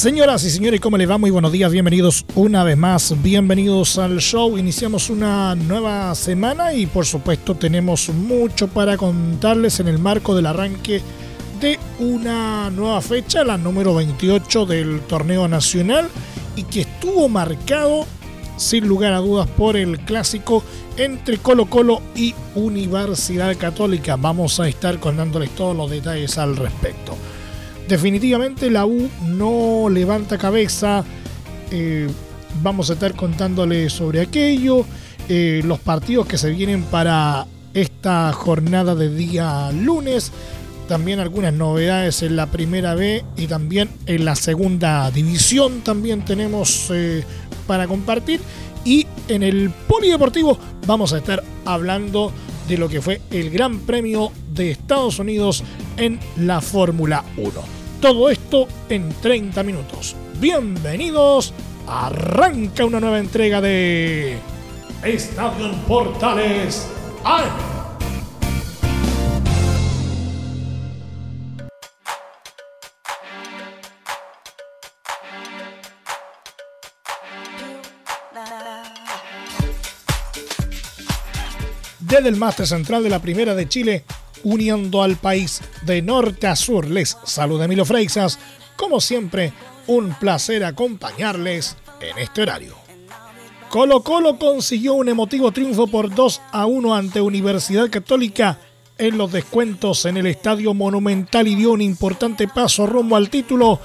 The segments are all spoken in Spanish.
Señoras y señores, ¿cómo les va? Muy buenos días, bienvenidos una vez más, bienvenidos al show. Iniciamos una nueva semana y por supuesto tenemos mucho para contarles en el marco del arranque de una nueva fecha, la número 28 del torneo nacional y que estuvo marcado sin lugar a dudas por el clásico entre Colo Colo y Universidad Católica. Vamos a estar contándoles todos los detalles al respecto definitivamente la U no levanta cabeza. Eh, vamos a estar contándole sobre aquello. Eh, los partidos que se vienen para esta jornada de día lunes. También algunas novedades en la primera B y también en la segunda división también tenemos eh, para compartir. Y en el polideportivo vamos a estar hablando de lo que fue el Gran Premio de Estados Unidos en la Fórmula 1. Todo esto en 30 minutos. Bienvenidos. Arranca una nueva entrega de Estadio Portales Desde el máster central de la Primera de Chile, uniendo al país de norte a sur. Les saluda Emilio Freixas. Como siempre, un placer acompañarles en este horario. Colo Colo consiguió un emotivo triunfo por 2 a 1 ante Universidad Católica en los descuentos en el Estadio Monumental y dio un importante paso rumbo al título,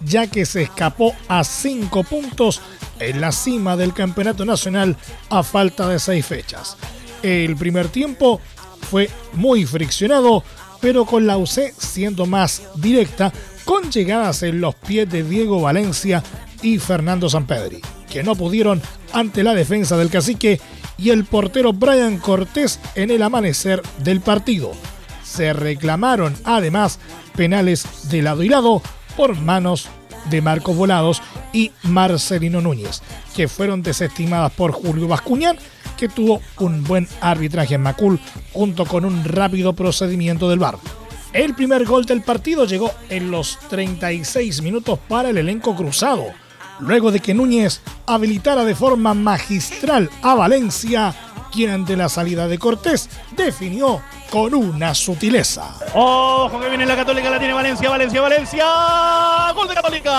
ya que se escapó a 5 puntos en la cima del Campeonato Nacional a falta de 6 fechas. El primer tiempo fue muy friccionado, pero con la UC siendo más directa, con llegadas en los pies de Diego Valencia y Fernando Sampedri, que no pudieron ante la defensa del cacique y el portero Brian Cortés en el amanecer del partido. Se reclamaron además penales de lado y lado por manos de Marcos Volados y Marcelino Núñez, que fueron desestimadas por Julio Bascuñán que tuvo un buen arbitraje en Macul junto con un rápido procedimiento del VAR. El primer gol del partido llegó en los 36 minutos para el elenco cruzado, luego de que Núñez habilitara de forma magistral a Valencia, quien ante la salida de Cortés definió con una sutileza. Ojo que viene la Católica, la tiene Valencia, Valencia, Valencia. Gol de Católica.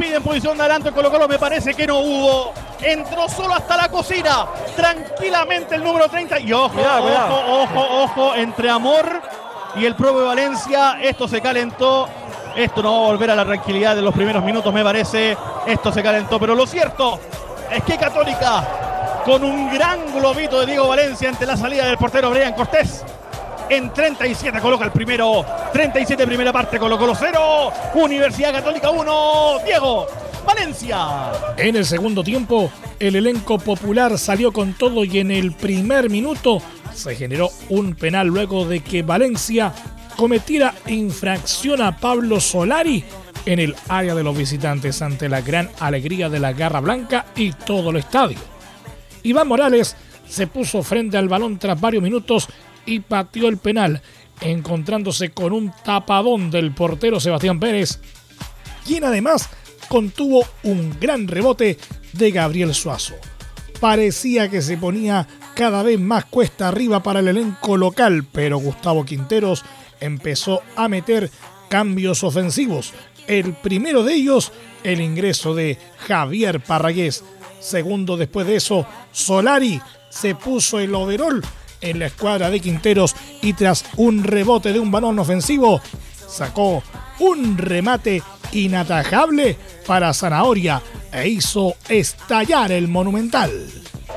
Piden posición de adelante, Colo Colo me parece que no hubo. Entró solo hasta la cocina, tranquilamente el número 30. Y ojo, ojo, ojo, ojo, entre Amor y el propio Valencia, esto se calentó. Esto no va a volver a la tranquilidad de los primeros minutos, me parece. Esto se calentó, pero lo cierto es que Católica, con un gran globito de Diego Valencia ante la salida del portero Brian Cortés, en 37 coloca el primero. 37 primera parte, colocó los 0. Universidad Católica 1. Diego. Valencia. En el segundo tiempo, el elenco popular salió con todo y en el primer minuto se generó un penal luego de que Valencia cometiera infracción a Pablo Solari en el área de los visitantes ante la gran alegría de la Garra Blanca y todo el estadio. Iván Morales se puso frente al balón tras varios minutos y pateó el penal, encontrándose con un tapadón del portero Sebastián Pérez, quien además contuvo un gran rebote de Gabriel Suazo. Parecía que se ponía cada vez más cuesta arriba para el elenco local, pero Gustavo Quinteros empezó a meter cambios ofensivos. El primero de ellos, el ingreso de Javier Parragués. Segundo después de eso, Solari se puso el overall en la escuadra de Quinteros y tras un rebote de un balón ofensivo, sacó un remate inatajable para Zanahoria e hizo estallar el Monumental.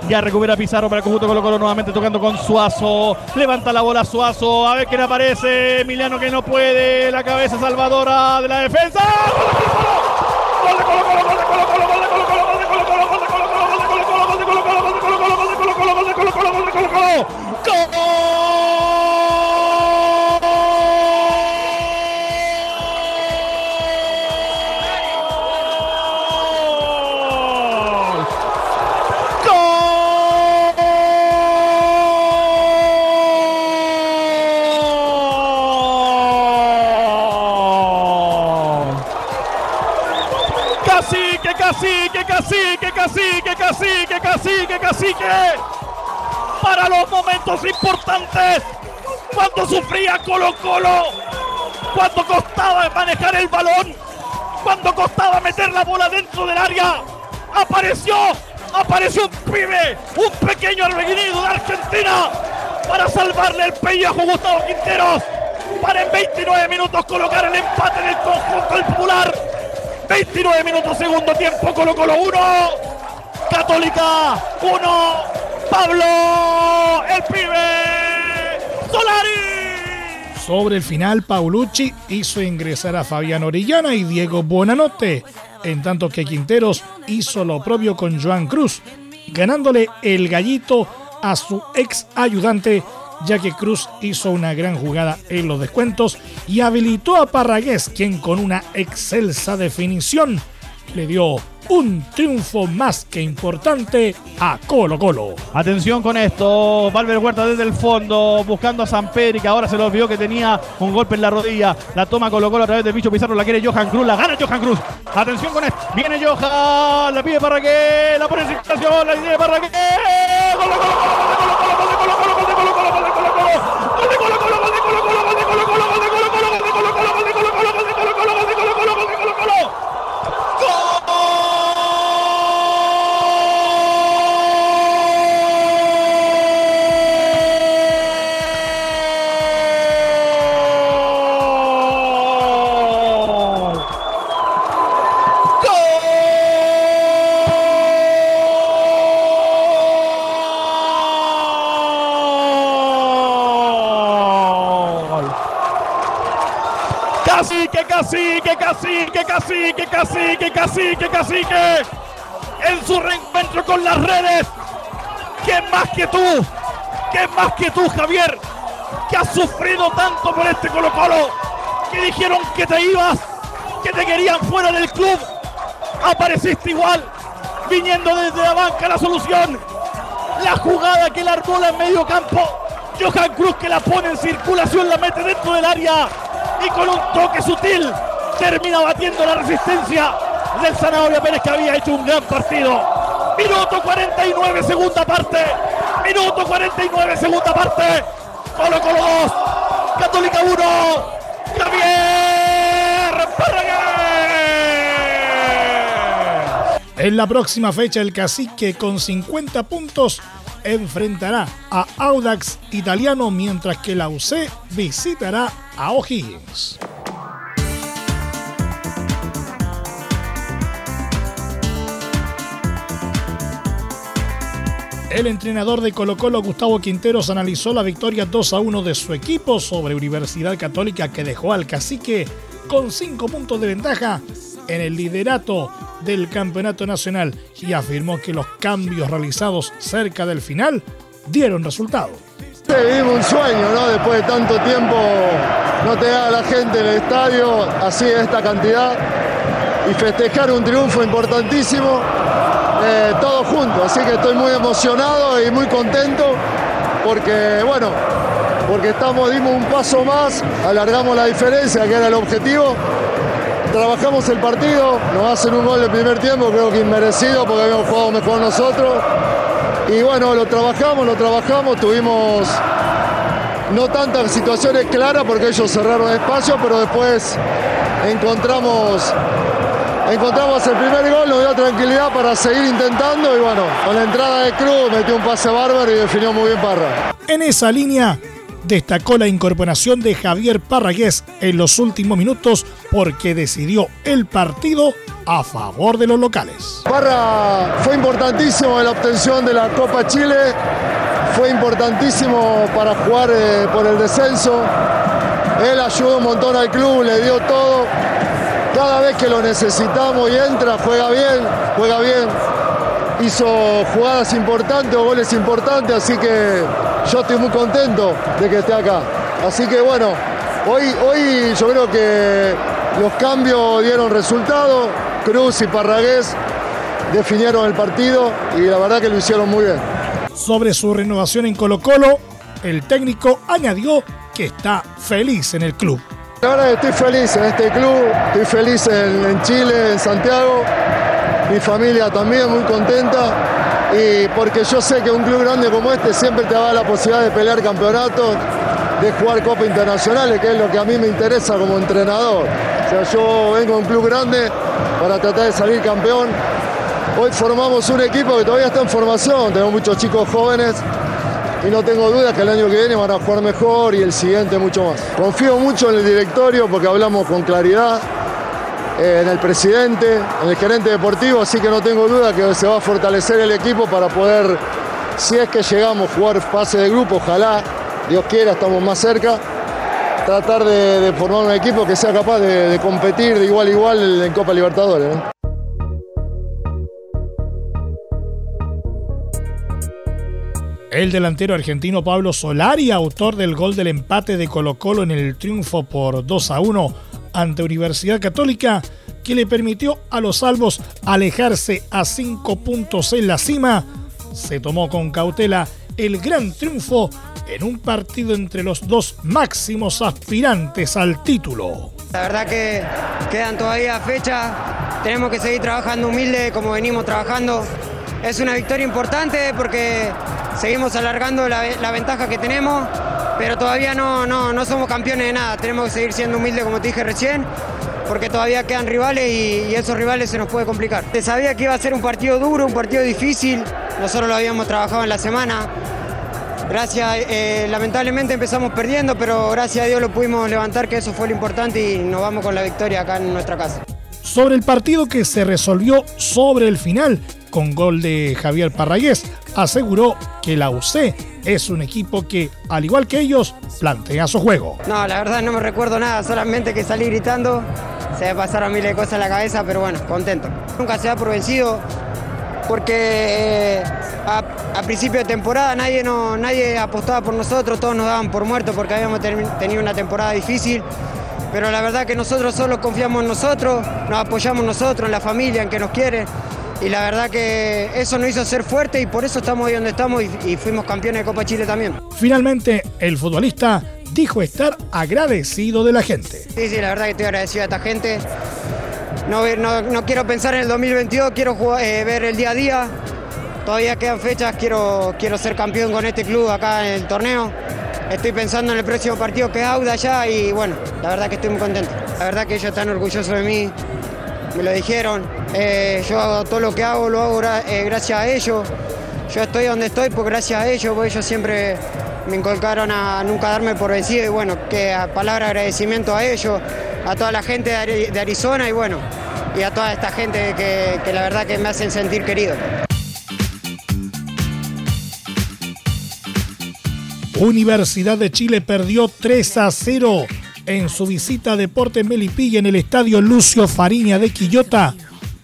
Ya recupera Pizarro para el conjunto Colo Colo nuevamente tocando con Suazo. Levanta la bola Suazo. A ver quién aparece. Emiliano que no puede. La cabeza salvadora de la defensa. ¡Gol de Colo Colo! ¡Gol de Colo Colo! ¡Gol de Colo Colo! ¡Gol de Colo Colo! ¡Gol de Colo Colo! ¡Gol de Colo Colo! ¡Gol de Colo Colo! ¡Gol de Colo Colo! ¡Gol de Colo Colo! ¡Gol de Colo Colo! Cacique, cacique, cacique, cacique, cacique, cacique, cacique. Para los momentos importantes, cuando sufría Colo Colo, cuando costaba manejar el balón, cuando costaba meter la bola dentro del área, apareció, apareció un pibe, un pequeño arreguinido de Argentina para salvarle el pellejo Gustavo Quinteros, para en 29 minutos colocar el empate en el conjunto del popular. 29 minutos segundo tiempo, Colo Colo 1, Católica 1, Pablo, el pibe, Solari. Sobre el final, Paulucci hizo ingresar a Fabián Orellana y Diego Buenanote, en tanto que Quinteros hizo lo propio con Joan Cruz, ganándole el gallito a su ex ayudante ya que Cruz hizo una gran jugada en los descuentos y habilitó a Parragués, quien con una excelsa definición le dio un triunfo más que importante a Colo Colo. Atención con esto, Valver Huerta desde el fondo, buscando a San Pedro, que ahora se lo olvidó que tenía un golpe en la rodilla. La toma Colo Colo a través del bicho Pizarro, la quiere Johan Cruz, la gana Johan Cruz. Atención con esto, viene Johan, la pide Parragués, la pone en situación, la pide Colo Colo, Colo Colo, Colo Colo, Colo Colo, Colo Colo, Colo Colo, Cacique, cacique, cacique, cacique, cacique, cacique, cacique. En su reencuentro con las redes. ¿Quién más que tú? ¿Quién más que tú, Javier? Que has sufrido tanto por este Colo Colo. Que dijeron que te ibas, que te querían fuera del club. Apareciste igual, viniendo desde la banca la solución. La jugada que la armó en medio campo. Johan Cruz que la pone en circulación, la mete dentro del área y con un toque sutil termina batiendo la resistencia del Zanahoria Pérez que había hecho un gran partido. Minuto 49, segunda parte. Minuto 49, segunda parte. Colo Colo 2, Católica 1, Javier Parragués. En la próxima fecha, el cacique con 50 puntos enfrentará a Audax Italiano, mientras que la UC visitará a O'Higgins. El entrenador de Colo Colo, Gustavo Quinteros, analizó la victoria 2 a 1 de su equipo sobre Universidad Católica que dejó al cacique con 5 puntos de ventaja en el liderato del campeonato nacional y afirmó que los cambios realizados cerca del final dieron resultado. Vivimos un sueño, ¿no? Después de tanto tiempo no da la gente en el estadio así de esta cantidad y festejar un triunfo importantísimo eh, todos juntos. Así que estoy muy emocionado y muy contento porque, bueno, porque estamos, dimos un paso más, alargamos la diferencia, que era el objetivo. Trabajamos el partido, nos hacen un gol de primer tiempo, creo que inmerecido porque habíamos jugado mejor nosotros. Y bueno, lo trabajamos, lo trabajamos, tuvimos no tantas situaciones claras porque ellos cerraron espacio, pero después encontramos, encontramos el primer gol, nos dio tranquilidad para seguir intentando y bueno, con la entrada de Cruz metió un pase bárbaro y definió muy bien Parra. En esa línea destacó la incorporación de Javier Parragués en los últimos minutos porque decidió el partido a favor de los locales. Parra fue importantísimo en la obtención de la Copa Chile, fue importantísimo para jugar eh, por el descenso. Él ayudó un montón al club, le dio todo. Cada vez que lo necesitamos y entra, juega bien, juega bien. Hizo jugadas importantes o goles importantes, así que yo estoy muy contento de que esté acá. Así que bueno, hoy, hoy yo creo que los cambios dieron resultado. Cruz y Parragués definieron el partido y la verdad que lo hicieron muy bien. Sobre su renovación en Colo Colo, el técnico añadió que está feliz en el club. Que estoy feliz en este club, estoy feliz en, en Chile, en Santiago, mi familia también muy contenta y porque yo sé que un club grande como este siempre te da la posibilidad de pelear campeonatos, de jugar Copa Internacionales, que es lo que a mí me interesa como entrenador. O sea, yo vengo a un club grande para tratar de salir campeón. Hoy formamos un equipo que todavía está en formación, tenemos muchos chicos jóvenes y no tengo dudas que el año que viene van a jugar mejor y el siguiente mucho más. Confío mucho en el directorio porque hablamos con claridad, eh, en el presidente, en el gerente deportivo, así que no tengo duda que se va a fortalecer el equipo para poder, si es que llegamos jugar fase de grupo, ojalá, Dios quiera, estamos más cerca, tratar de, formar un equipo que sea capaz de, competir de igual a igual en Copa Libertadores. El delantero argentino Pablo Solari, autor del gol del empate de Colo Colo en el triunfo por 2 a 1 ante Universidad Católica, que le permitió a los salvos alejarse a 5 puntos en la cima, se tomó con cautela el gran triunfo en un partido entre los dos máximos aspirantes al título. La verdad que quedan todavía fechas, tenemos que seguir trabajando humilde como venimos trabajando. Es una victoria importante porque seguimos alargando la, ventaja que tenemos, pero todavía no, no, no, somos campeones de nada. Tenemos que seguir siendo humildes, como te dije recién, porque todavía quedan rivales y, y, esos rivales se nos puede complicar. Se sabía que iba a ser un partido duro, un partido difícil. Nosotros lo habíamos trabajado en la semana. Gracias, eh, lamentablemente empezamos perdiendo, pero gracias a Dios lo pudimos levantar, que eso fue lo importante y nos vamos con la victoria acá en nuestra casa. Sobre el partido que se resolvió sobre el final, con gol de Javier Parragués, aseguró que la UC es un equipo que, al igual que ellos, plantea su juego. No, la verdad no me recuerdo nada, solamente que salí gritando, se me pasaron miles de cosas en la cabeza, pero bueno, contento. Nunca se da por vencido, porque eh, a, principio de temporada nadie, no, nadie apostaba por nosotros, todos nos daban por muertos porque habíamos tenido una temporada difícil. Pero la verdad que nosotros solo confiamos en nosotros, nos apoyamos nosotros, en la familia, en que nos quiere. Y la verdad que eso nos hizo ser fuerte y por eso estamos ahí donde estamos y, y fuimos campeones de Copa Chile también. Finalmente, el futbolista dijo estar agradecido de la gente. Sí, sí, la verdad que estoy agradecido a esta gente. No, no, no quiero pensar en el 2022, quiero jugar, eh, ver el día a día. Todavía quedan fechas, quiero, quiero ser campeón con este club acá en el torneo. Estoy pensando en el próximo partido que es Auda ya y bueno, la verdad que estoy muy contento. La verdad que ellos están orgullosos de mí, me lo dijeron. Eh, yo todo lo que hago, lo hago eh, gracias a ellos. Yo estoy donde estoy por gracias a ellos, porque ellos siempre me inculcaron a nunca darme por vencido y bueno, que a palabra de agradecimiento a ellos, a toda la gente de Arizona y bueno, y a toda esta gente que, que la verdad que me hacen sentir querido. Universidad de Chile perdió 3 a 0 en su visita a Deportes Melipilla en el estadio Lucio Fariña de Quillota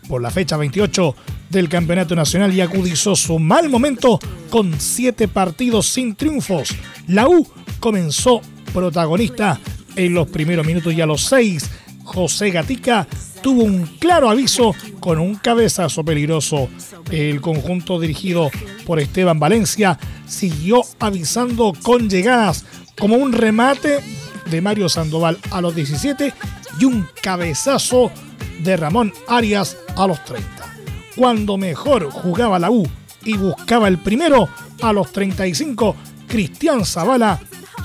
por la fecha 28 del Campeonato Nacional y agudizó su mal momento con siete partidos sin triunfos. La U comenzó protagonista en los primeros minutos y a los seis José Gatica tuvo un claro aviso con un cabezazo peligroso. El conjunto dirigido por Esteban Valencia siguió avisando con llegadas como un remate de Mario Sandoval a los 17 y un cabezazo de Ramón Arias a los 30. Cuando mejor jugaba la U y buscaba el primero, a los 35, Cristian Zavala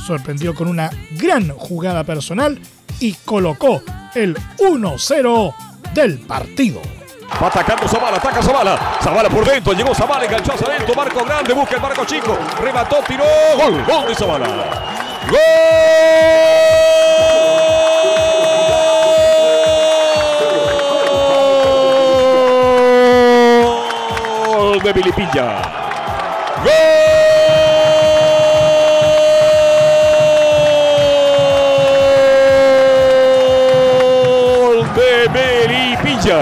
sorprendió con una gran jugada personal y colocó el 1-0 del partido. Va atacando Zavala, ataca Zavala. Zavala por dentro, llegó Zavala, enganchó hacia adentro. Marco grande, busca el marco chico. Remató, tiró. Gol, gol de Zavala. Gol de Vilipilla. Gol de Melipilla.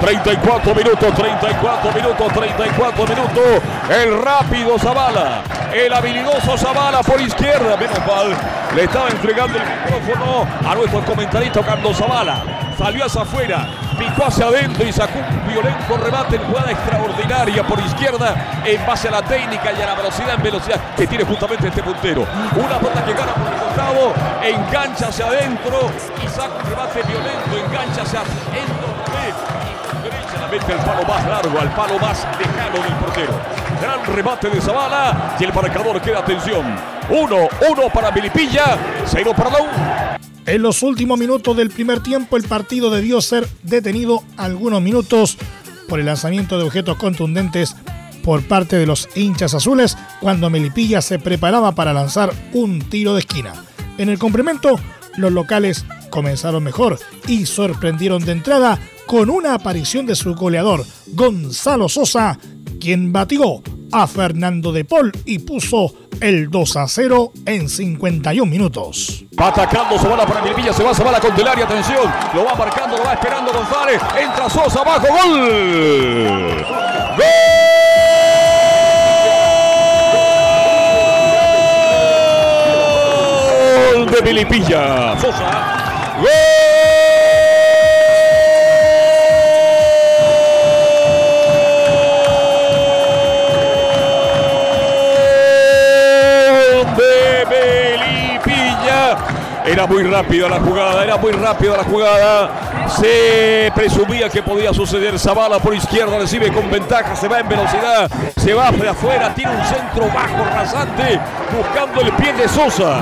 34 minutos, 34 minutos, 34 minutos. El rápido Zavala. El habilidoso Zavala por izquierda. Menos mal. Le estaba entregando el micrófono a nuestro comentarista Carlos Zavala. Salió hacia afuera. Picó hacia adentro y sacó un violento remate en jugada extraordinaria por izquierda en base a la técnica y a la velocidad en velocidad que tiene justamente este puntero. Una pelota que gana por el costado, engancha hacia adentro y saca un remate violento, engancha hacia adentro y derecha la mete al palo más largo, al palo más lejano del portero. Gran remate de Zavala y el marcador queda atención. 1, 1 para Milipilla, 0 para. En los últimos minutos del primer tiempo, el partido debió ser detenido algunos minutos por el lanzamiento de objetos contundentes por parte de los hinchas azules cuando Melipilla se preparaba para lanzar un tiro de esquina. En el complemento, los locales comenzaron mejor y sorprendieron de entrada con una aparición de su goleador, Gonzalo Sosa, quien batió a Fernando de Paul y puso el 2 a 0 en 51 minutos. Va atacando Zavala para Milvilla, se va Zavala con Delaria, atención, lo va marcando, lo va esperando González, entra Sosa abajo, gol. Gol de Milipilla. Sosa. Gol Era muy rápida la jugada, era muy rápida la jugada. Se presumía que podía suceder. Zavala por izquierda recibe con ventaja, se va en velocidad, se va hacia afuera, tiene un centro bajo rasante, buscando el pie de Sosa.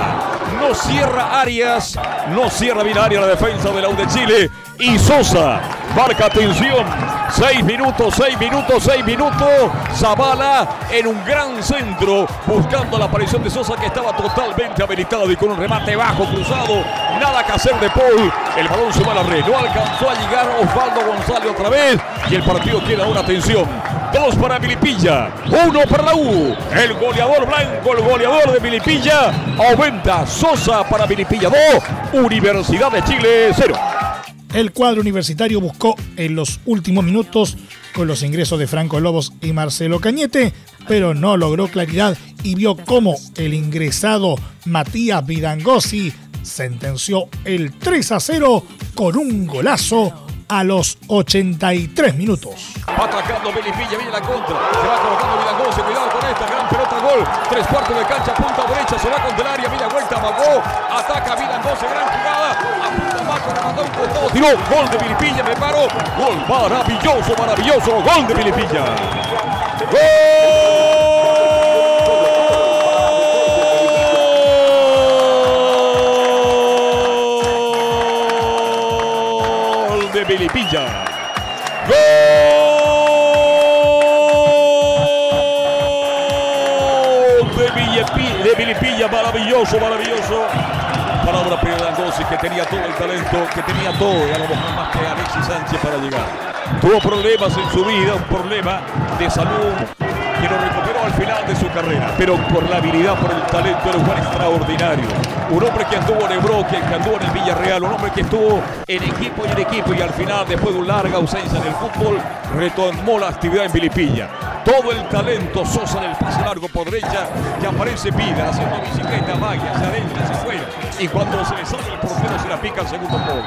No cierra Arias, no cierra bien Arias la defensa de la U Chile. Y Sosa marca atención. Seis minutos, seis minutos, seis minutos. Zavala en un gran centro, buscando la aparición de Sosa que estaba totalmente habilitado y con un remate bajo, cruzado. Nada que hacer de Paul. El balón se va a la red. No alcanzó a llegar Osvaldo González otra vez. Y el partido queda una atención. Dos para Milipilla, uno para la U. El goleador blanco, el goleador de Milipilla. Aumenta Sosa para Milipilla 2. Universidad de Chile 0. El cuadro universitario buscó en los últimos minutos con los ingresos de Franco Lobos y Marcelo Cañete, pero no logró claridad y vio cómo el ingresado Matías Vidangosi sentenció el 3 a 0 con un golazo a los 83 minutos. Va atacando Melipilla, viene la contra. Se va colocando Vidangosi, cuidado con esta gran pelota gol. Tres cuartos de cancha, punta derecha, se va con el área, mira vuelta, amagó, ataca Vidangosi, gran jugada. Tiró, gol de Milipilla, me paro. Gol maravilloso, maravilloso, gol de Milipilla. Gol de Milipilla. Gol de, Villepi- de Milipilla, maravilloso, maravilloso. Palabra Pedro Dangosi, que tenía todo el talento, que tenía todo, a lo mejor más que Alexis Sánchez para llegar. Tuvo problemas en su vida, un problema de salud que lo recuperó al final de su carrera, pero por la habilidad, por el talento, era un jugador extraordinario. Un hombre que anduvo en Ebro, que anduvo en el Villarreal, un hombre que estuvo en equipo y en equipo y al final, después de una larga ausencia en el fútbol, retomó la actividad en Vilipilla. Todo el talento, Sosa en el pase largo por derecha, que aparece vida, haciendo bicicleta, magia, hacia adentro, hacia afuera. Y cuando se le sale el portero, se la pica al segundo gol.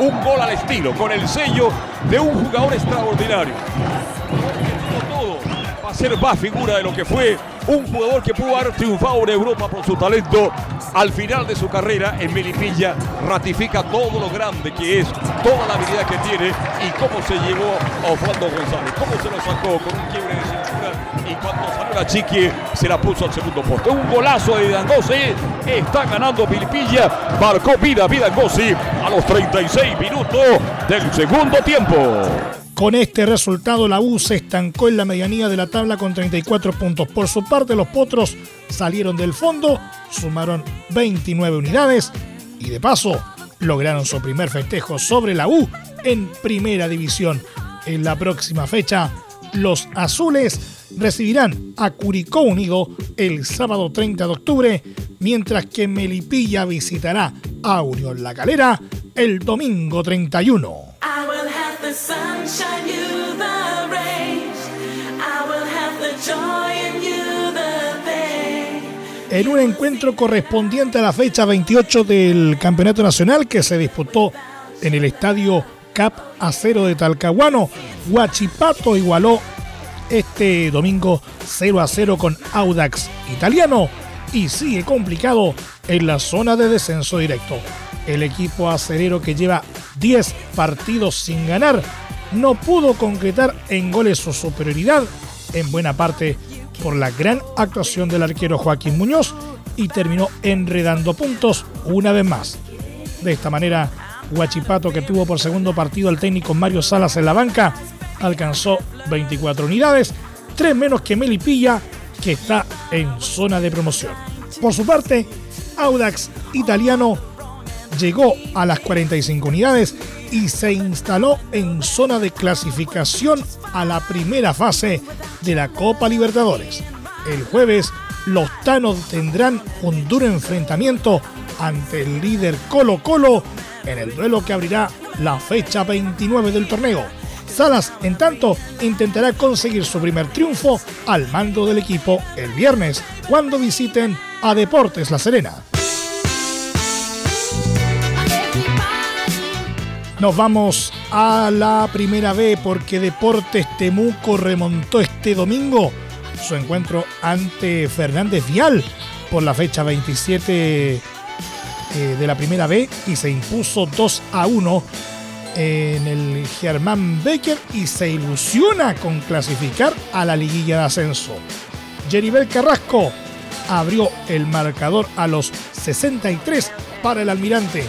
Un gol al estilo, con el sello de un jugador extraordinario. Todo va a ser más figura de lo que fue un jugador que pudo haber triunfado en Europa por su talento. Al final de su carrera en Melipilla ratifica todo lo grande que es, toda la habilidad que tiene y cómo se llevó a Osvaldo González, cómo se lo sacó con un quiebre y cuando salió la chiqui se la puso al segundo poste. Un golazo de Dangosi, está ganando Melipilla, marcó vida Vidangosi a los 36 minutos del segundo tiempo. Con este resultado, la U se estancó en la medianía de la tabla con 34 puntos. Por su parte, los Potros salieron del fondo, sumaron 29 unidades y de paso lograron su primer festejo sobre la U en primera división. En la próxima fecha, los azules recibirán a Curicó Unido el sábado 30 de octubre, mientras que Melipilla visitará a Unión La Calera el domingo 31. En un encuentro correspondiente a la fecha 28 del Campeonato Nacional que se disputó en el estadio Cap Acero de Talcahuano, Huachipato igualó este domingo 0 a 0 con Audax Italiano y sigue complicado en la zona de descenso directo. El equipo acerero que lleva 10 partidos sin ganar no pudo concretar en goles su superioridad, en buena parte por la gran actuación del arquero Joaquín Muñoz y terminó enredando puntos una vez más. De esta manera, Huachipato, que tuvo por segundo partido al técnico Mario Salas en la banca, alcanzó 24 unidades, tres menos que Melipilla, que está en zona de promoción. Por su parte, Audax Italiano llegó a las 45 unidades y se instaló en zona de clasificación a la primera fase de la Copa Libertadores. El jueves, los Tanos tendrán un duro enfrentamiento ante el líder Colo Colo en el duelo que abrirá la fecha 29 del torneo. Salas, en tanto, intentará conseguir su primer triunfo al mando del equipo el viernes, cuando visiten a Deportes La Serena. Nos vamos a la primera B porque Deportes Temuco remontó este domingo su encuentro ante Fernández Vial por la fecha 27 eh, de la primera B y se impuso 2 a 1 en el Germán Becker y se ilusiona con clasificar a la liguilla de ascenso. Jeribel Carrasco abrió el marcador a los 63 para el almirante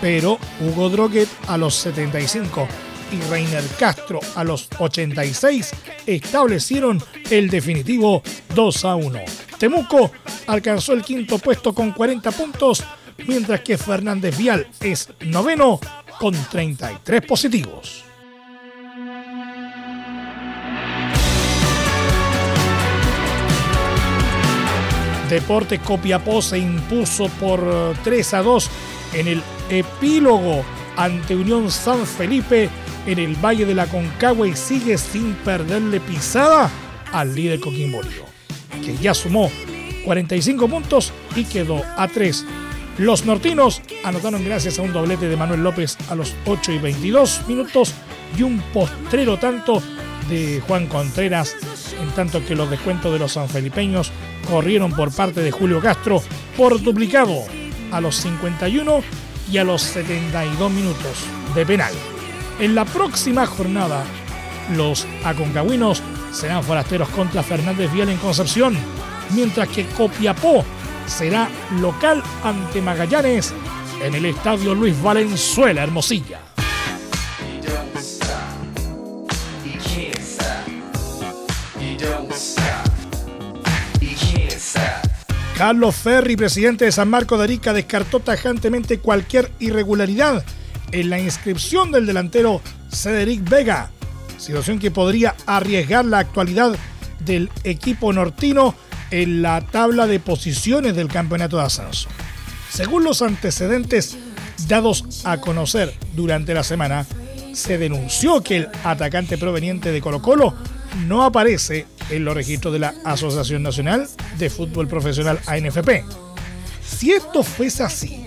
pero Hugo Droguet a los 75 y Reiner Castro a los 86 establecieron el definitivo 2 a 1. Temuco alcanzó el quinto puesto con 40 puntos, mientras que Fernández Vial es noveno con 33 positivos. Deportes Copiapó se impuso por 3 a 2 en el epílogo ante Unión San Felipe en el Valle de la Concagua y sigue sin perderle pisada al líder Coquimbo que ya sumó 45 puntos y quedó a 3. Los nortinos anotaron gracias a un doblete de Manuel López a los 8 y 22 minutos y un postrero tanto de Juan Contreras, en tanto que los descuentos de los sanfelipeños corrieron por parte de Julio Castro por duplicado a los 51 y a los 72 minutos de penal. En la próxima jornada, los aconcagüinos serán forasteros contra Fernández Vial en Concepción, mientras que Copiapó será local ante Magallanes en el estadio Luis Valenzuela Hermosilla. Carlos Ferri, presidente de San Marco de Arica, descartó tajantemente cualquier irregularidad en la inscripción del delantero Cedric Vega, situación que podría arriesgar la actualidad del equipo nortino en la tabla de posiciones del campeonato de ascenso. Según los antecedentes dados a conocer durante la semana, se denunció que el atacante proveniente de Colo Colo no aparece en los registros de la Asociación Nacional de Fútbol Profesional ANFP. Si esto fuese así,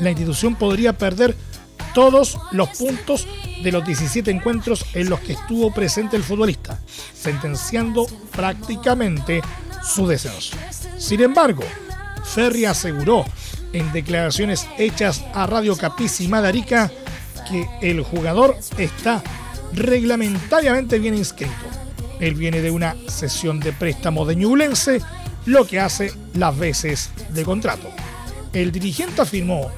la institución podría perder todos los puntos de los 17 encuentros en los que estuvo presente el futbolista, sentenciando prácticamente su descenso. Sin embargo, Ferri aseguró en declaraciones hechas a Radio Capiz y Madarica que el jugador está reglamentariamente bien inscrito. Él viene de una sesión de préstamo de Ñublense, lo que hace las veces de contrato. El dirigente afirmó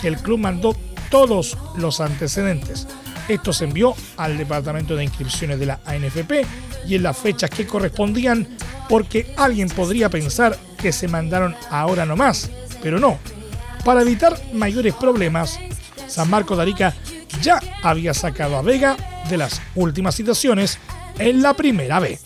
que el club mandó todos los antecedentes. Esto se envió al departamento de inscripciones de la ANFP y en las fechas que correspondían porque alguien podría pensar que se mandaron ahora nomás, pero no. Para evitar mayores problemas, San Marco de Arica ya había sacado a Vega de las últimas situaciones en la primera vez.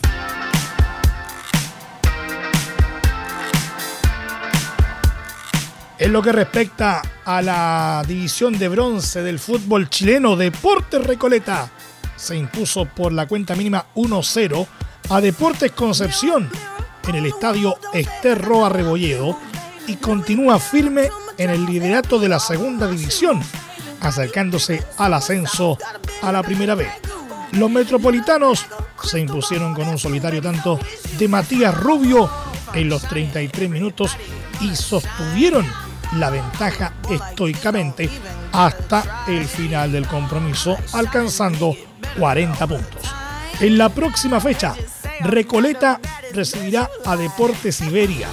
En lo que respecta a la división de bronce del fútbol chileno, Deportes Recoleta se impuso por la cuenta mínima 1-0 a Deportes Concepción en el estadio Esterroa Rebolledo y continúa firme en el liderato de la segunda división, acercándose al ascenso a la primera vez. Los metropolitanos se impusieron con un solitario tanto de Matías Rubio en los 33 minutos y sostuvieron la ventaja estoicamente hasta el final del compromiso, alcanzando 40 puntos. En la próxima fecha, Recoleta recibirá a Deportes Iberia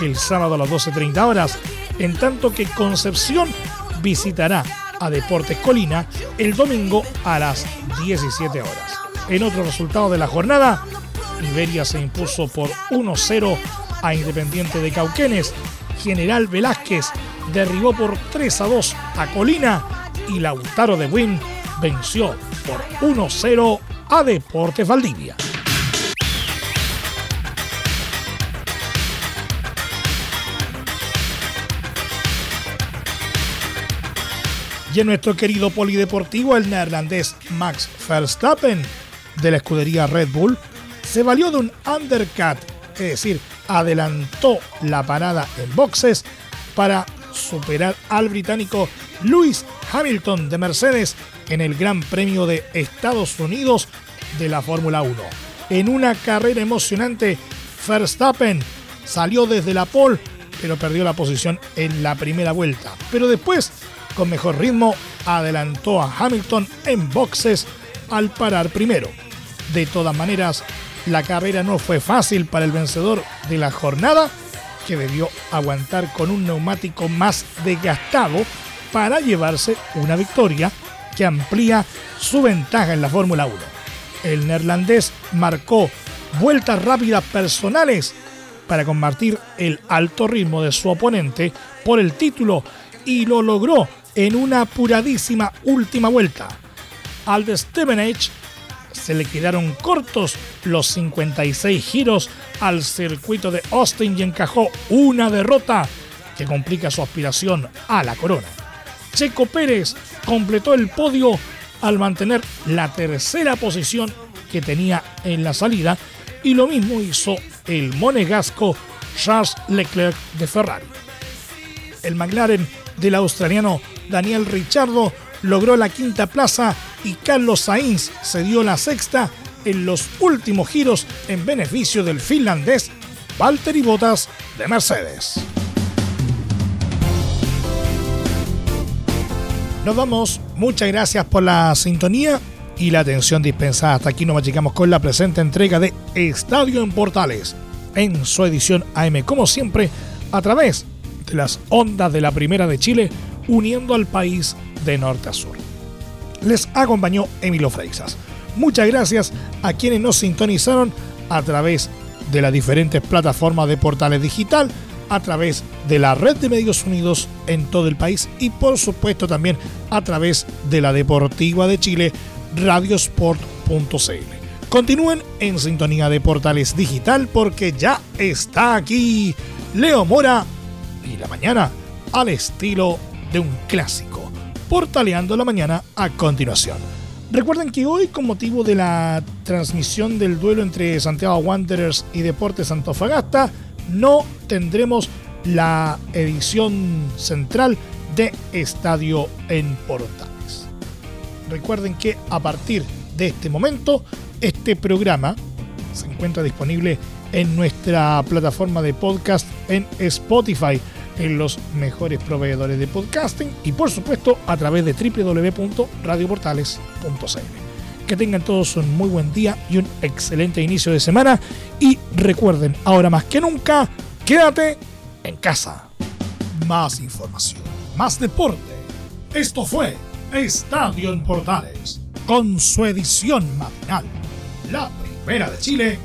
el sábado a las 12.30 horas, en tanto que Concepción visitará a Deportes Colina el domingo a las 17 horas. En otro resultado de la jornada, Iberia se impuso por 1-0 a Independiente de Cauquenes. General Velázquez derribó por 3 a 2 a Colina y Lautaro de Win venció por 1-0 a Deportes Valdivia. Y en nuestro querido polideportivo, el neerlandés Max Verstappen de la escudería Red Bull se valió de un undercut, es decir, adelantó la parada en boxes para superar al británico Lewis Hamilton de Mercedes en el Gran Premio de Estados Unidos de la Fórmula 1. En una carrera emocionante, Verstappen salió desde la pole, pero perdió la posición en la primera vuelta. Pero después con mejor ritmo, adelantó a Hamilton en boxes al parar primero. De todas maneras, la carrera no fue fácil para el vencedor de la jornada, que debió aguantar con un neumático más desgastado para llevarse una victoria que amplía su ventaja en la Fórmula 1. El neerlandés marcó vueltas rápidas personales para combatir el alto ritmo de su oponente por el título y lo logró en una apuradísima última vuelta. Al de Stevenage se le quedaron cortos los 56 giros al circuito de Austin y encajó una derrota que complica su aspiración a la corona. Checo Pérez completó el podio al mantener la tercera posición que tenía en la salida y lo mismo hizo el monegasco Charles Leclerc de Ferrari. El McLaren del australiano Daniel Richardo logró la quinta plaza y Carlos Sainz se dio la sexta en los últimos giros en beneficio del finlandés Valtteri Bottas de Mercedes. Nos vamos, muchas gracias por la sintonía y la atención dispensada. Hasta aquí nos llegamos con la presente entrega de Estadio en Portales, en su edición AM, como siempre, a través las ondas de la Primera de Chile uniendo al país de norte a sur. Les acompañó Emilio Freixas. Muchas gracias a quienes nos sintonizaron a través de las diferentes plataformas de portales digital, a través de la red de medios unidos en todo el país y por supuesto también a través de la Deportiva de Chile, radiosport.cl. Continúen en sintonía de portales digital porque ya está aquí Leo Mora y la mañana al estilo de un clásico, portaleando la mañana a continuación. Recuerden que hoy, con motivo de la transmisión del duelo entre Santiago Wanderers y Deportes Antofagasta, no tendremos la edición central de Estadio en Portales. recuerden que a partir de este momento, este programa se encuentra disponible en nuestra plataforma de podcast en Spotify, en los mejores proveedores de podcasting y por supuesto a través de www.radioportales.cl. Que tengan todos un muy buen día y un excelente inicio de semana y recuerden, ahora más que nunca, quédate en casa. Más información, más deporte. Esto fue Estadio en Portales, con su edición matinal, la primera de Chile,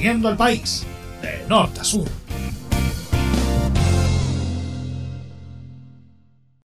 uniendo al país de norte a sur.